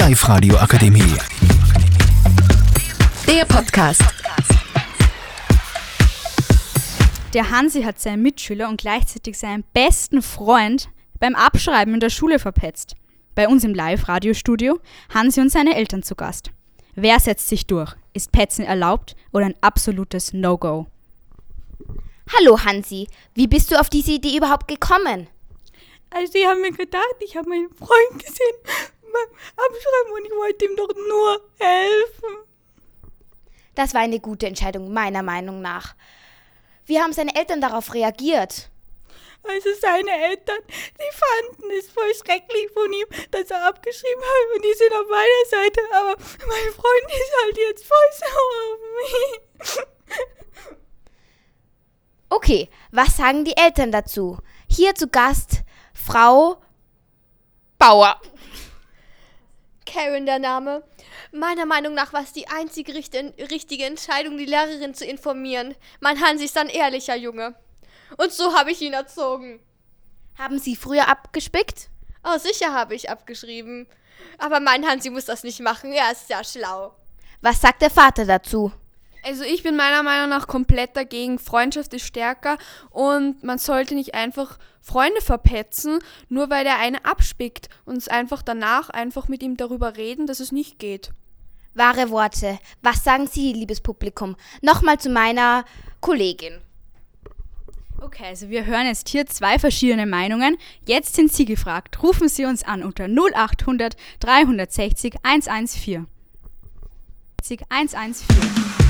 Live-Radio Akademie. Der Podcast. Der Hansi hat seinen Mitschüler und gleichzeitig seinen besten Freund beim Abschreiben in der Schule verpetzt. Bei uns im Live-Radio-Studio Hansi und seine Eltern zu Gast. Wer setzt sich durch? Ist Petzen erlaubt oder ein absolutes No-Go? Hallo Hansi, wie bist du auf diese Idee überhaupt gekommen? Also ich habe mir gedacht, ich habe meinen Freund gesehen Abschreiben und ich wollte ihm doch nur helfen. Das war eine gute Entscheidung, meiner Meinung nach. Wie haben seine Eltern darauf reagiert? Also seine Eltern, die fanden es voll schrecklich von ihm, dass er abgeschrieben hat und die sind auf meiner Seite, aber mein Freund ist halt jetzt voll sauer auf mich. Okay, was sagen die Eltern dazu? Hier zu Gast Frau Bauer. Karen der Name. Meiner Meinung nach war es die einzige richtige Entscheidung, die Lehrerin zu informieren. Mein Hansi ist ein ehrlicher Junge. Und so habe ich ihn erzogen. Haben Sie früher abgespickt? Oh, sicher habe ich abgeschrieben. Aber mein Hansi muss das nicht machen. Er ist sehr schlau. Was sagt der Vater dazu? Also ich bin meiner Meinung nach komplett dagegen. Freundschaft ist stärker und man sollte nicht einfach Freunde verpetzen, nur weil der eine abspickt und es einfach danach einfach mit ihm darüber reden, dass es nicht geht. Wahre Worte. Was sagen Sie, liebes Publikum? Nochmal zu meiner Kollegin. Okay, also wir hören jetzt hier zwei verschiedene Meinungen. Jetzt sind Sie gefragt. Rufen Sie uns an unter 0800 360 114. 114.